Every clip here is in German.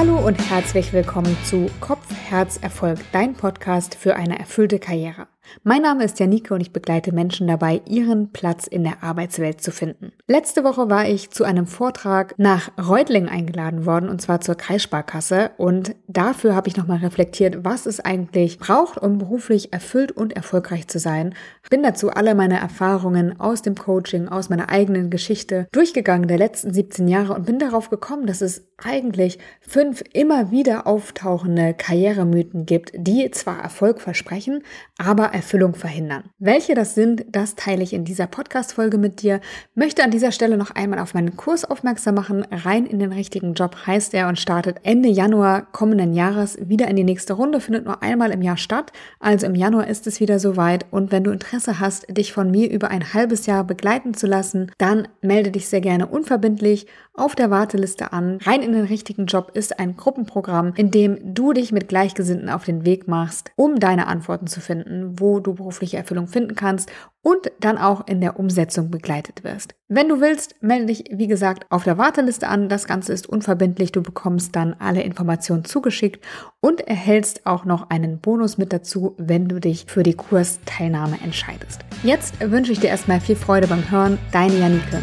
Hallo und herzlich willkommen zu Kopf, Herz, Erfolg, dein Podcast für eine erfüllte Karriere. Mein Name ist Janike und ich begleite Menschen dabei, ihren Platz in der Arbeitswelt zu finden. Letzte Woche war ich zu einem Vortrag nach Reutlingen eingeladen worden und zwar zur Kreissparkasse und dafür habe ich nochmal reflektiert, was es eigentlich braucht, um beruflich erfüllt und erfolgreich zu sein. Bin dazu alle meine Erfahrungen aus dem Coaching, aus meiner eigenen Geschichte durchgegangen der letzten 17 Jahre und bin darauf gekommen, dass es eigentlich fünf immer wieder auftauchende Karrieremythen gibt, die zwar Erfolg versprechen, aber Erfüllung verhindern. Welche das sind, das teile ich in dieser Podcast-Folge mit dir. Möchte an dieser Stelle noch einmal auf meinen Kurs aufmerksam machen. Rein in den richtigen Job heißt er und startet Ende Januar kommenden Jahres wieder in die nächste Runde, findet nur einmal im Jahr statt. Also im Januar ist es wieder soweit. Und wenn du Interesse hast, dich von mir über ein halbes Jahr begleiten zu lassen, dann melde dich sehr gerne unverbindlich auf der Warteliste an. Rein in den richtigen Job ist ein Gruppenprogramm, in dem du dich mit Gleichgesinnten auf den Weg machst, um deine Antworten zu finden, wo du berufliche Erfüllung finden kannst und dann auch in der Umsetzung begleitet wirst. Wenn du willst, melde dich, wie gesagt, auf der Warteliste an. Das Ganze ist unverbindlich. Du bekommst dann alle Informationen zugeschickt und erhältst auch noch einen Bonus mit dazu, wenn du dich für die Kursteilnahme entscheidest. Jetzt wünsche ich dir erstmal viel Freude beim Hören. Deine Janike.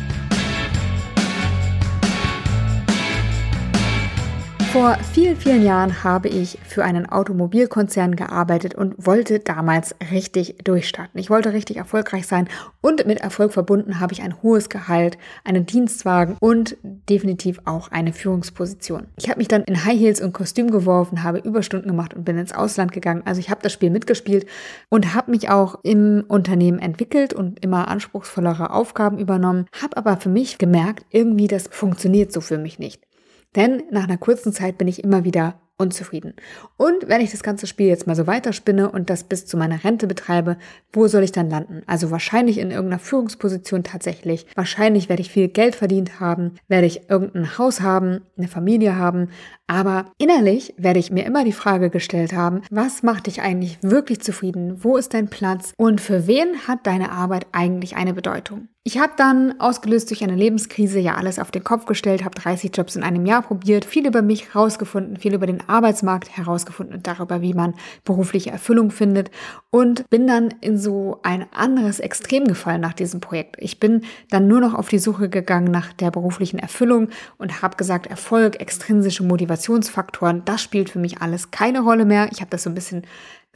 Vor vielen, vielen Jahren habe ich für einen Automobilkonzern gearbeitet und wollte damals richtig durchstarten. Ich wollte richtig erfolgreich sein und mit Erfolg verbunden habe ich ein hohes Gehalt, einen Dienstwagen und definitiv auch eine Führungsposition. Ich habe mich dann in High Heels und Kostüm geworfen, habe Überstunden gemacht und bin ins Ausland gegangen. Also ich habe das Spiel mitgespielt und habe mich auch im Unternehmen entwickelt und immer anspruchsvollere Aufgaben übernommen, habe aber für mich gemerkt, irgendwie das funktioniert so für mich nicht. Denn nach einer kurzen Zeit bin ich immer wieder unzufrieden. Und wenn ich das ganze Spiel jetzt mal so weiterspinne und das bis zu meiner Rente betreibe, wo soll ich dann landen? Also wahrscheinlich in irgendeiner Führungsposition tatsächlich. Wahrscheinlich werde ich viel Geld verdient haben, werde ich irgendein Haus haben, eine Familie haben. Aber innerlich werde ich mir immer die Frage gestellt haben, was macht dich eigentlich wirklich zufrieden? Wo ist dein Platz? Und für wen hat deine Arbeit eigentlich eine Bedeutung? Ich habe dann, ausgelöst durch eine Lebenskrise, ja alles auf den Kopf gestellt, habe 30 Jobs in einem Jahr probiert, viel über mich herausgefunden, viel über den Arbeitsmarkt herausgefunden und darüber, wie man berufliche Erfüllung findet und bin dann in so ein anderes Extrem gefallen nach diesem Projekt. Ich bin dann nur noch auf die Suche gegangen nach der beruflichen Erfüllung und habe gesagt, Erfolg, extrinsische Motivationsfaktoren, das spielt für mich alles keine Rolle mehr. Ich habe das so ein bisschen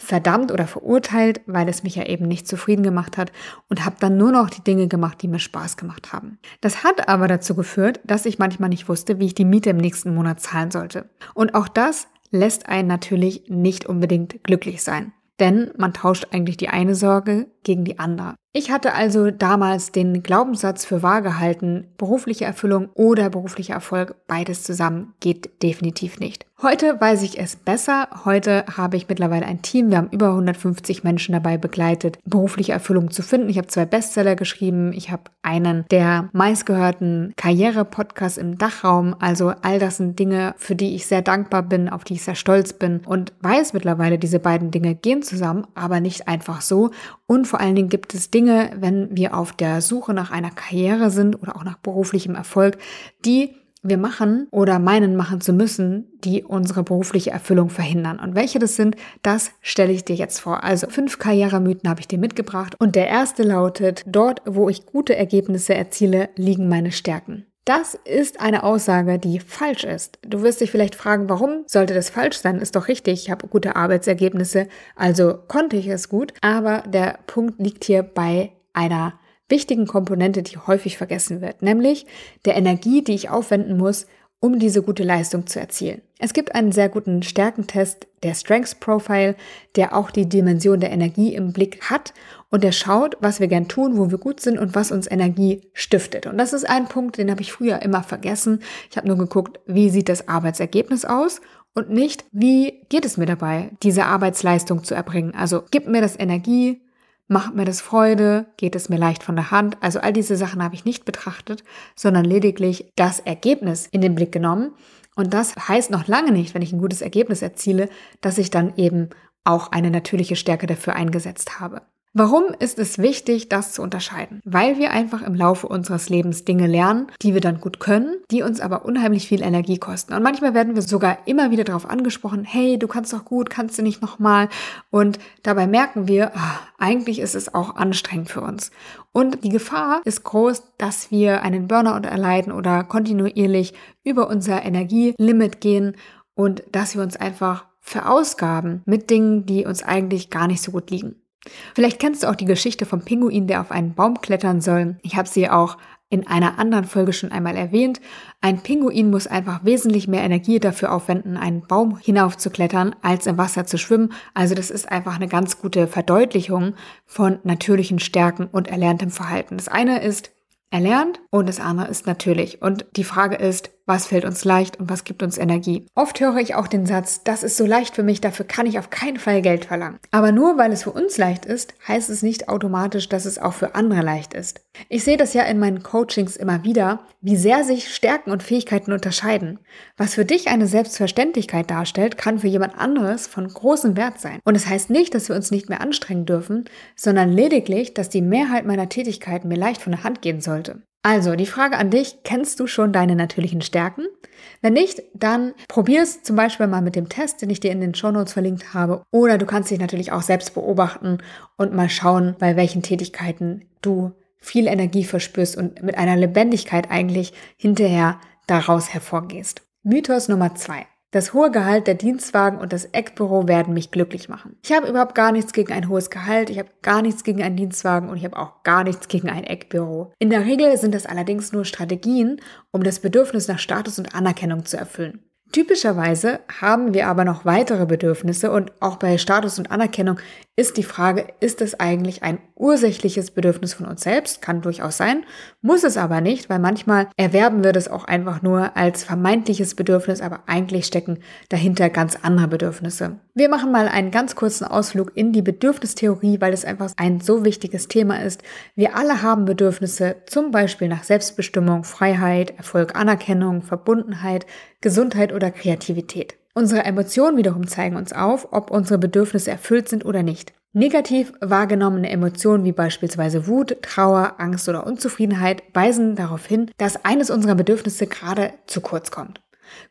verdammt oder verurteilt, weil es mich ja eben nicht zufrieden gemacht hat und habe dann nur noch die Dinge gemacht, die mir Spaß gemacht haben. Das hat aber dazu geführt, dass ich manchmal nicht wusste, wie ich die Miete im nächsten Monat zahlen sollte. Und auch das lässt einen natürlich nicht unbedingt glücklich sein. Denn man tauscht eigentlich die eine Sorge gegen die andere. Ich hatte also damals den Glaubenssatz für wahr gehalten, berufliche Erfüllung oder beruflicher Erfolg, beides zusammen geht definitiv nicht. Heute weiß ich es besser. Heute habe ich mittlerweile ein Team. Wir haben über 150 Menschen dabei begleitet, berufliche Erfüllung zu finden. Ich habe zwei Bestseller geschrieben. Ich habe einen der meistgehörten Karriere-Podcasts im Dachraum. Also all das sind Dinge, für die ich sehr dankbar bin, auf die ich sehr stolz bin und weiß mittlerweile, diese beiden Dinge gehen zusammen, aber nicht einfach so. Und vor allen Dingen gibt es Dinge, wenn wir auf der Suche nach einer Karriere sind oder auch nach beruflichem Erfolg, die wir machen oder meinen machen zu müssen, die unsere berufliche Erfüllung verhindern. Und welche das sind, das stelle ich dir jetzt vor. Also fünf Karrieremythen habe ich dir mitgebracht. Und der erste lautet, dort, wo ich gute Ergebnisse erziele, liegen meine Stärken. Das ist eine Aussage, die falsch ist. Du wirst dich vielleicht fragen, warum sollte das falsch sein? Ist doch richtig, ich habe gute Arbeitsergebnisse, also konnte ich es gut. Aber der Punkt liegt hier bei einer wichtigen Komponente, die häufig vergessen wird, nämlich der Energie, die ich aufwenden muss, um diese gute Leistung zu erzielen. Es gibt einen sehr guten Stärkentest, der Strengths Profile, der auch die Dimension der Energie im Blick hat und der schaut, was wir gern tun, wo wir gut sind und was uns Energie stiftet. Und das ist ein Punkt, den habe ich früher immer vergessen. Ich habe nur geguckt, wie sieht das Arbeitsergebnis aus und nicht, wie geht es mir dabei, diese Arbeitsleistung zu erbringen. Also gibt mir das Energie, Macht mir das Freude? Geht es mir leicht von der Hand? Also all diese Sachen habe ich nicht betrachtet, sondern lediglich das Ergebnis in den Blick genommen. Und das heißt noch lange nicht, wenn ich ein gutes Ergebnis erziele, dass ich dann eben auch eine natürliche Stärke dafür eingesetzt habe. Warum ist es wichtig, das zu unterscheiden? Weil wir einfach im Laufe unseres Lebens Dinge lernen, die wir dann gut können, die uns aber unheimlich viel Energie kosten. Und manchmal werden wir sogar immer wieder darauf angesprochen, hey, du kannst doch gut, kannst du nicht nochmal? Und dabei merken wir, ach, eigentlich ist es auch anstrengend für uns. Und die Gefahr ist groß, dass wir einen Burnout erleiden oder kontinuierlich über unser Energielimit gehen und dass wir uns einfach verausgaben mit Dingen, die uns eigentlich gar nicht so gut liegen. Vielleicht kennst du auch die Geschichte vom Pinguin, der auf einen Baum klettern soll. Ich habe sie auch in einer anderen Folge schon einmal erwähnt. Ein Pinguin muss einfach wesentlich mehr Energie dafür aufwenden, einen Baum hinaufzuklettern, als im Wasser zu schwimmen. Also das ist einfach eine ganz gute Verdeutlichung von natürlichen Stärken und erlerntem Verhalten. Das eine ist erlernt und das andere ist natürlich. Und die Frage ist, was fällt uns leicht und was gibt uns Energie. Oft höre ich auch den Satz, das ist so leicht für mich, dafür kann ich auf keinen Fall Geld verlangen. Aber nur weil es für uns leicht ist, heißt es nicht automatisch, dass es auch für andere leicht ist. Ich sehe das ja in meinen Coachings immer wieder, wie sehr sich Stärken und Fähigkeiten unterscheiden. Was für dich eine Selbstverständlichkeit darstellt, kann für jemand anderes von großem Wert sein. Und es das heißt nicht, dass wir uns nicht mehr anstrengen dürfen, sondern lediglich, dass die Mehrheit meiner Tätigkeiten mir leicht von der Hand gehen sollte. Also, die Frage an dich, kennst du schon deine natürlichen Stärken? Wenn nicht, dann probier zum Beispiel mal mit dem Test, den ich dir in den Show Notes verlinkt habe. Oder du kannst dich natürlich auch selbst beobachten und mal schauen, bei welchen Tätigkeiten du viel Energie verspürst und mit einer Lebendigkeit eigentlich hinterher daraus hervorgehst. Mythos Nummer zwei. Das hohe Gehalt der Dienstwagen und das Eckbüro werden mich glücklich machen. Ich habe überhaupt gar nichts gegen ein hohes Gehalt, ich habe gar nichts gegen einen Dienstwagen und ich habe auch gar nichts gegen ein Eckbüro. In der Regel sind das allerdings nur Strategien, um das Bedürfnis nach Status und Anerkennung zu erfüllen. Typischerweise haben wir aber noch weitere Bedürfnisse und auch bei Status und Anerkennung ist die Frage, ist es eigentlich ein ursächliches Bedürfnis von uns selbst? Kann durchaus sein, muss es aber nicht, weil manchmal erwerben wir das auch einfach nur als vermeintliches Bedürfnis, aber eigentlich stecken dahinter ganz andere Bedürfnisse. Wir machen mal einen ganz kurzen Ausflug in die Bedürfnistheorie, weil es einfach ein so wichtiges Thema ist. Wir alle haben Bedürfnisse, zum Beispiel nach Selbstbestimmung, Freiheit, Erfolg, Anerkennung, Verbundenheit, Gesundheit oder Kreativität. Unsere Emotionen wiederum zeigen uns auf, ob unsere Bedürfnisse erfüllt sind oder nicht. Negativ wahrgenommene Emotionen wie beispielsweise Wut, Trauer, Angst oder Unzufriedenheit weisen darauf hin, dass eines unserer Bedürfnisse gerade zu kurz kommt.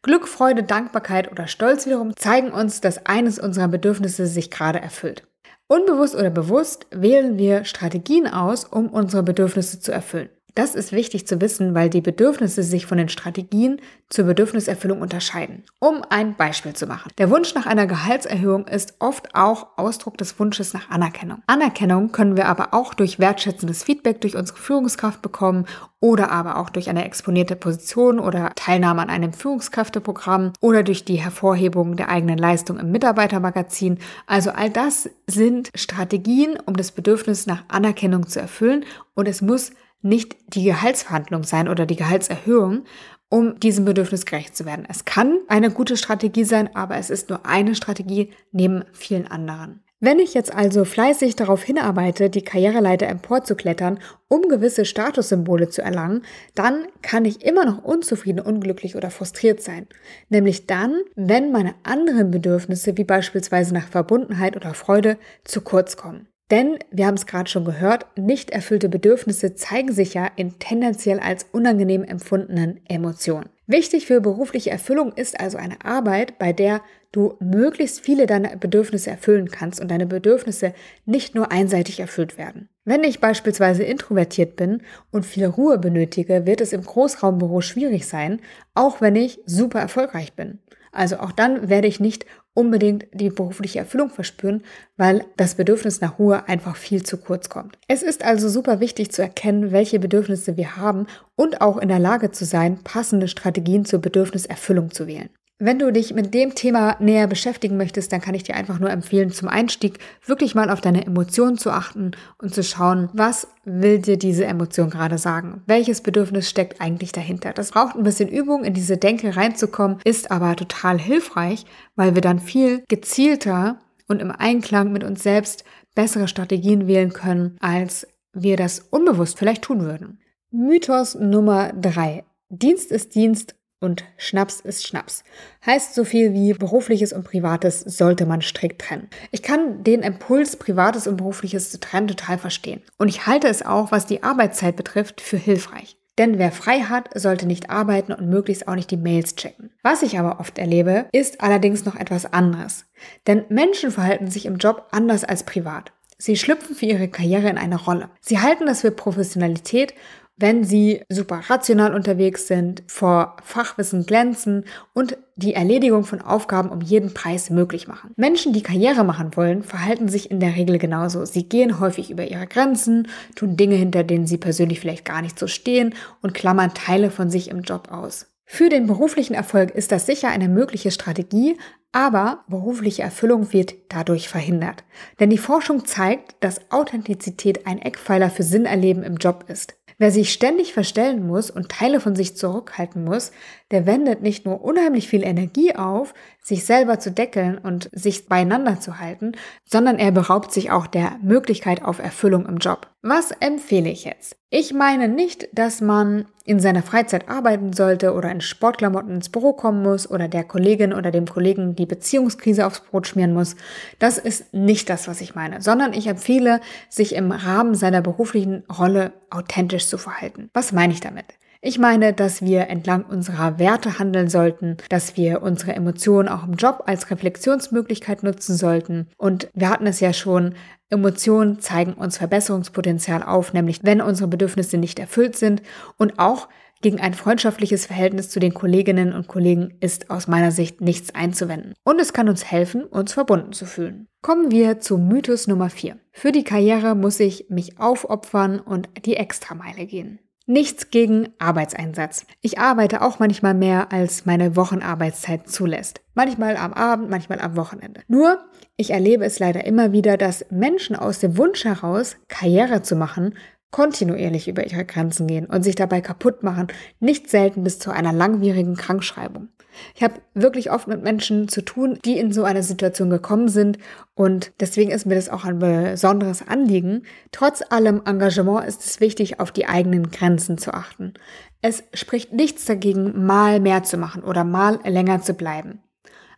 Glück, Freude, Dankbarkeit oder Stolz wiederum zeigen uns, dass eines unserer Bedürfnisse sich gerade erfüllt. Unbewusst oder bewusst wählen wir Strategien aus, um unsere Bedürfnisse zu erfüllen. Das ist wichtig zu wissen, weil die Bedürfnisse sich von den Strategien zur Bedürfniserfüllung unterscheiden. Um ein Beispiel zu machen. Der Wunsch nach einer Gehaltserhöhung ist oft auch Ausdruck des Wunsches nach Anerkennung. Anerkennung können wir aber auch durch wertschätzendes Feedback durch unsere Führungskraft bekommen oder aber auch durch eine exponierte Position oder Teilnahme an einem Führungskräfteprogramm oder durch die Hervorhebung der eigenen Leistung im Mitarbeitermagazin. Also all das sind Strategien, um das Bedürfnis nach Anerkennung zu erfüllen und es muss nicht die Gehaltsverhandlung sein oder die Gehaltserhöhung, um diesem Bedürfnis gerecht zu werden. Es kann eine gute Strategie sein, aber es ist nur eine Strategie neben vielen anderen. Wenn ich jetzt also fleißig darauf hinarbeite, die Karriereleiter emporzuklettern, um gewisse Statussymbole zu erlangen, dann kann ich immer noch unzufrieden, unglücklich oder frustriert sein. Nämlich dann, wenn meine anderen Bedürfnisse, wie beispielsweise nach Verbundenheit oder Freude, zu kurz kommen. Denn, wir haben es gerade schon gehört, nicht erfüllte Bedürfnisse zeigen sich ja in tendenziell als unangenehm empfundenen Emotionen. Wichtig für berufliche Erfüllung ist also eine Arbeit, bei der du möglichst viele deiner Bedürfnisse erfüllen kannst und deine Bedürfnisse nicht nur einseitig erfüllt werden. Wenn ich beispielsweise introvertiert bin und viel Ruhe benötige, wird es im Großraumbüro schwierig sein, auch wenn ich super erfolgreich bin. Also auch dann werde ich nicht unbedingt die berufliche Erfüllung verspüren, weil das Bedürfnis nach Ruhe einfach viel zu kurz kommt. Es ist also super wichtig zu erkennen, welche Bedürfnisse wir haben und auch in der Lage zu sein, passende Strategien zur Bedürfniserfüllung zu wählen. Wenn du dich mit dem Thema näher beschäftigen möchtest, dann kann ich dir einfach nur empfehlen, zum Einstieg wirklich mal auf deine Emotionen zu achten und zu schauen, was will dir diese Emotion gerade sagen? Welches Bedürfnis steckt eigentlich dahinter? Das braucht ein bisschen Übung, in diese Denke reinzukommen, ist aber total hilfreich, weil wir dann viel gezielter und im Einklang mit uns selbst bessere Strategien wählen können, als wir das unbewusst vielleicht tun würden. Mythos Nummer drei: Dienst ist Dienst und Schnaps ist Schnaps. Heißt so viel wie berufliches und privates sollte man strikt trennen. Ich kann den Impuls, privates und berufliches zu trennen, total verstehen. Und ich halte es auch, was die Arbeitszeit betrifft, für hilfreich. Denn wer frei hat, sollte nicht arbeiten und möglichst auch nicht die Mails checken. Was ich aber oft erlebe, ist allerdings noch etwas anderes. Denn Menschen verhalten sich im Job anders als privat. Sie schlüpfen für ihre Karriere in eine Rolle. Sie halten das für Professionalität wenn sie super rational unterwegs sind, vor Fachwissen glänzen und die Erledigung von Aufgaben um jeden Preis möglich machen. Menschen, die Karriere machen wollen, verhalten sich in der Regel genauso. Sie gehen häufig über ihre Grenzen, tun Dinge, hinter denen sie persönlich vielleicht gar nicht so stehen und klammern Teile von sich im Job aus. Für den beruflichen Erfolg ist das sicher eine mögliche Strategie, aber berufliche Erfüllung wird dadurch verhindert. Denn die Forschung zeigt, dass Authentizität ein Eckpfeiler für Sinnerleben im Job ist. Wer sich ständig verstellen muss und Teile von sich zurückhalten muss, der wendet nicht nur unheimlich viel Energie auf, sich selber zu deckeln und sich beieinander zu halten, sondern er beraubt sich auch der Möglichkeit auf Erfüllung im Job. Was empfehle ich jetzt? Ich meine nicht, dass man in seiner Freizeit arbeiten sollte oder in Sportklamotten ins Büro kommen muss oder der Kollegin oder dem Kollegen die Beziehungskrise aufs Brot schmieren muss. Das ist nicht das, was ich meine, sondern ich empfehle, sich im Rahmen seiner beruflichen Rolle authentisch zu verhalten. Was meine ich damit? Ich meine, dass wir entlang unserer Werte handeln sollten, dass wir unsere Emotionen auch im Job als Reflexionsmöglichkeit nutzen sollten. Und wir hatten es ja schon, Emotionen zeigen uns Verbesserungspotenzial auf, nämlich wenn unsere Bedürfnisse nicht erfüllt sind und auch gegen ein freundschaftliches Verhältnis zu den Kolleginnen und Kollegen ist aus meiner Sicht nichts einzuwenden. Und es kann uns helfen, uns verbunden zu fühlen. Kommen wir zu Mythos Nummer 4. Für die Karriere muss ich mich aufopfern und die Extrameile gehen. Nichts gegen Arbeitseinsatz. Ich arbeite auch manchmal mehr, als meine Wochenarbeitszeit zulässt. Manchmal am Abend, manchmal am Wochenende. Nur, ich erlebe es leider immer wieder, dass Menschen aus dem Wunsch heraus, Karriere zu machen, kontinuierlich über ihre Grenzen gehen und sich dabei kaputt machen, nicht selten bis zu einer langwierigen Krankschreibung. Ich habe wirklich oft mit Menschen zu tun, die in so eine Situation gekommen sind und deswegen ist mir das auch ein besonderes Anliegen. Trotz allem Engagement ist es wichtig, auf die eigenen Grenzen zu achten. Es spricht nichts dagegen, mal mehr zu machen oder mal länger zu bleiben.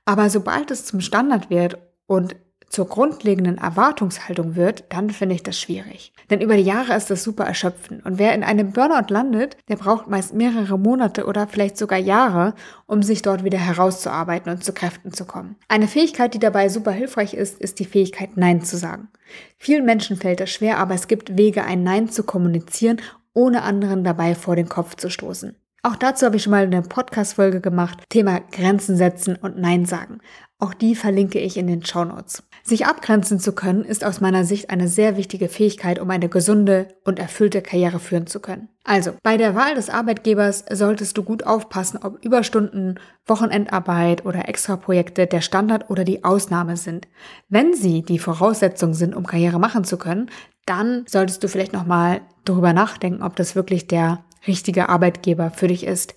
Aber sobald es zum Standard wird und zur grundlegenden Erwartungshaltung wird, dann finde ich das schwierig. Denn über die Jahre ist das super erschöpfend. Und wer in einem Burnout landet, der braucht meist mehrere Monate oder vielleicht sogar Jahre, um sich dort wieder herauszuarbeiten und zu Kräften zu kommen. Eine Fähigkeit, die dabei super hilfreich ist, ist die Fähigkeit, Nein zu sagen. Vielen Menschen fällt das schwer, aber es gibt Wege, ein Nein zu kommunizieren, ohne anderen dabei vor den Kopf zu stoßen. Auch dazu habe ich schon mal eine Podcast-Folge gemacht. Thema Grenzen setzen und Nein sagen. Auch die verlinke ich in den Show Notes. Sich abgrenzen zu können, ist aus meiner Sicht eine sehr wichtige Fähigkeit, um eine gesunde und erfüllte Karriere führen zu können. Also, bei der Wahl des Arbeitgebers solltest du gut aufpassen, ob Überstunden, Wochenendarbeit oder Extraprojekte der Standard oder die Ausnahme sind. Wenn sie die Voraussetzung sind, um Karriere machen zu können, dann solltest du vielleicht nochmal darüber nachdenken, ob das wirklich der richtige Arbeitgeber für dich ist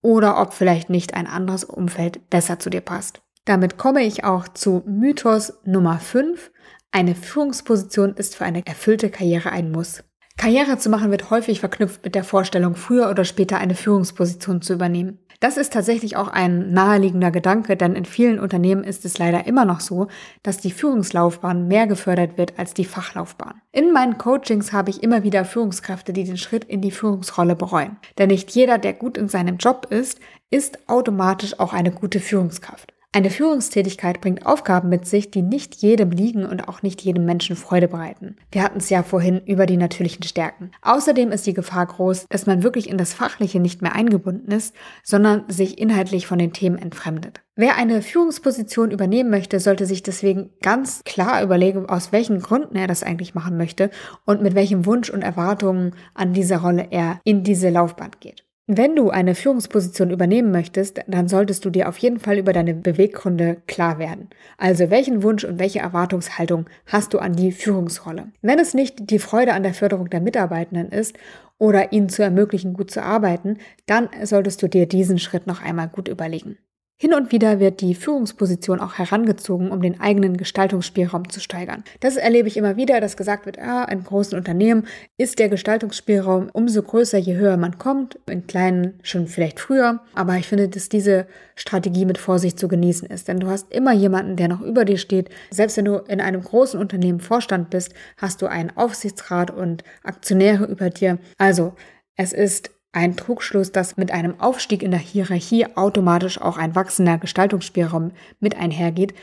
oder ob vielleicht nicht ein anderes Umfeld besser zu dir passt. Damit komme ich auch zu Mythos Nummer 5. Eine Führungsposition ist für eine erfüllte Karriere ein Muss. Karriere zu machen wird häufig verknüpft mit der Vorstellung, früher oder später eine Führungsposition zu übernehmen. Das ist tatsächlich auch ein naheliegender Gedanke, denn in vielen Unternehmen ist es leider immer noch so, dass die Führungslaufbahn mehr gefördert wird als die Fachlaufbahn. In meinen Coachings habe ich immer wieder Führungskräfte, die den Schritt in die Führungsrolle bereuen. Denn nicht jeder, der gut in seinem Job ist, ist automatisch auch eine gute Führungskraft. Eine Führungstätigkeit bringt Aufgaben mit sich, die nicht jedem liegen und auch nicht jedem Menschen Freude bereiten. Wir hatten es ja vorhin über die natürlichen Stärken. Außerdem ist die Gefahr groß, dass man wirklich in das Fachliche nicht mehr eingebunden ist, sondern sich inhaltlich von den Themen entfremdet. Wer eine Führungsposition übernehmen möchte, sollte sich deswegen ganz klar überlegen, aus welchen Gründen er das eigentlich machen möchte und mit welchem Wunsch und Erwartungen an diese Rolle er in diese Laufbahn geht. Wenn du eine Führungsposition übernehmen möchtest, dann solltest du dir auf jeden Fall über deine Beweggründe klar werden. Also welchen Wunsch und welche Erwartungshaltung hast du an die Führungsrolle? Wenn es nicht die Freude an der Förderung der Mitarbeitenden ist oder ihnen zu ermöglichen, gut zu arbeiten, dann solltest du dir diesen Schritt noch einmal gut überlegen. Hin und wieder wird die Führungsposition auch herangezogen, um den eigenen Gestaltungsspielraum zu steigern. Das erlebe ich immer wieder, dass gesagt wird, ah, in großen Unternehmen ist der Gestaltungsspielraum umso größer, je höher man kommt, in kleinen schon vielleicht früher. Aber ich finde, dass diese Strategie mit Vorsicht zu genießen ist, denn du hast immer jemanden, der noch über dir steht. Selbst wenn du in einem großen Unternehmen Vorstand bist, hast du einen Aufsichtsrat und Aktionäre über dir. Also, es ist ein Trugschluss, dass mit einem Aufstieg in der Hierarchie automatisch auch ein wachsender Gestaltungsspielraum mit einhergeht.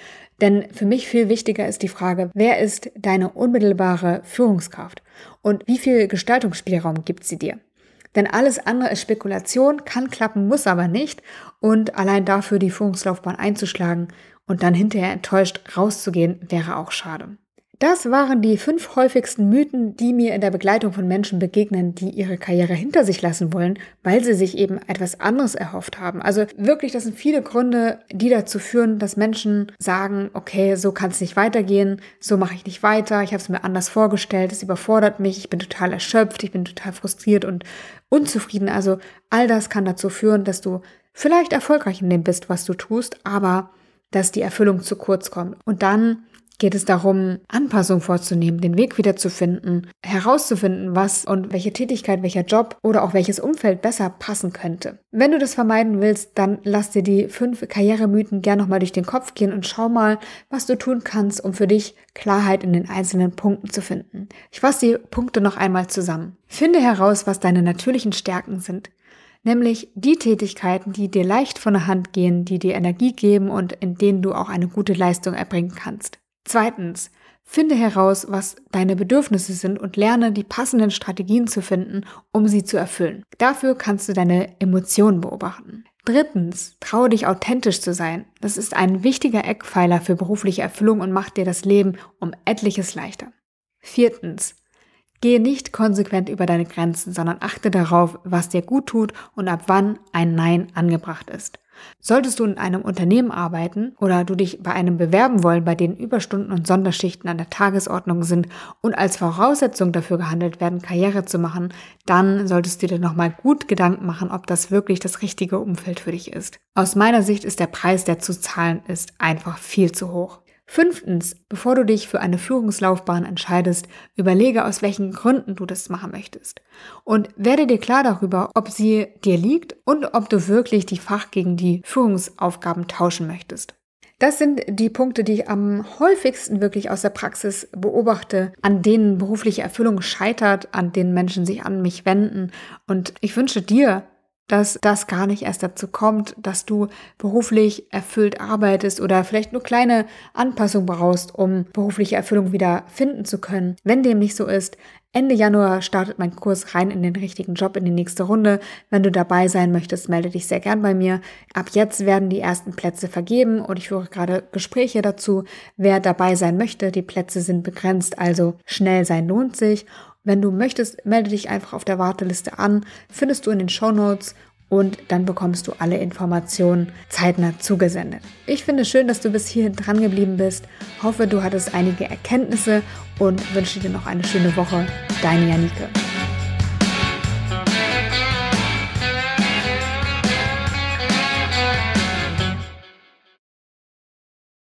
Denn für mich viel wichtiger ist die Frage, wer ist deine unmittelbare Führungskraft und wie viel Gestaltungsspielraum gibt sie dir? Denn alles andere ist Spekulation, kann klappen, muss aber nicht. Und allein dafür die Führungslaufbahn einzuschlagen und dann hinterher enttäuscht rauszugehen, wäre auch schade. Das waren die fünf häufigsten Mythen, die mir in der Begleitung von Menschen begegnen, die ihre Karriere hinter sich lassen wollen, weil sie sich eben etwas anderes erhofft haben. Also wirklich, das sind viele Gründe, die dazu führen, dass Menschen sagen, okay, so kann es nicht weitergehen, so mache ich nicht weiter, ich habe es mir anders vorgestellt, es überfordert mich, ich bin total erschöpft, ich bin total frustriert und unzufrieden. Also all das kann dazu führen, dass du vielleicht erfolgreich in dem bist, was du tust, aber dass die Erfüllung zu kurz kommt. Und dann geht es darum, Anpassungen vorzunehmen, den Weg wiederzufinden, herauszufinden, was und welche Tätigkeit, welcher Job oder auch welches Umfeld besser passen könnte. Wenn du das vermeiden willst, dann lass dir die fünf Karrieremythen gern nochmal durch den Kopf gehen und schau mal, was du tun kannst, um für dich Klarheit in den einzelnen Punkten zu finden. Ich fasse die Punkte noch einmal zusammen. Finde heraus, was deine natürlichen Stärken sind nämlich die Tätigkeiten, die dir leicht von der Hand gehen, die dir Energie geben und in denen du auch eine gute Leistung erbringen kannst. Zweitens, finde heraus, was deine Bedürfnisse sind und lerne die passenden Strategien zu finden, um sie zu erfüllen. Dafür kannst du deine Emotionen beobachten. Drittens, traue dich authentisch zu sein. Das ist ein wichtiger Eckpfeiler für berufliche Erfüllung und macht dir das Leben um etliches leichter. Viertens, gehe nicht konsequent über deine Grenzen, sondern achte darauf, was dir gut tut und ab wann ein Nein angebracht ist. Solltest du in einem Unternehmen arbeiten oder du dich bei einem bewerben wollen, bei denen Überstunden und Sonderschichten an der Tagesordnung sind und als Voraussetzung dafür gehandelt werden, Karriere zu machen, dann solltest du dir nochmal gut Gedanken machen, ob das wirklich das richtige Umfeld für dich ist. Aus meiner Sicht ist der Preis, der zu zahlen ist, einfach viel zu hoch. Fünftens, bevor du dich für eine Führungslaufbahn entscheidest, überlege, aus welchen Gründen du das machen möchtest. Und werde dir klar darüber, ob sie dir liegt und ob du wirklich die Fach gegen die Führungsaufgaben tauschen möchtest. Das sind die Punkte, die ich am häufigsten wirklich aus der Praxis beobachte, an denen berufliche Erfüllung scheitert, an denen Menschen sich an mich wenden. Und ich wünsche dir dass das gar nicht erst dazu kommt, dass du beruflich erfüllt arbeitest oder vielleicht nur kleine Anpassungen brauchst, um berufliche Erfüllung wieder finden zu können. Wenn dem nicht so ist, Ende Januar startet mein Kurs rein in den richtigen Job in die nächste Runde. Wenn du dabei sein möchtest, melde dich sehr gern bei mir. Ab jetzt werden die ersten Plätze vergeben und ich führe gerade Gespräche dazu, wer dabei sein möchte. Die Plätze sind begrenzt, also schnell sein lohnt sich. Wenn du möchtest, melde dich einfach auf der Warteliste an, findest du in den Show Notes und dann bekommst du alle Informationen zeitnah zugesendet. Ich finde es schön, dass du bis hierhin dran geblieben bist. Hoffe, du hattest einige Erkenntnisse und wünsche dir noch eine schöne Woche. Deine Janike.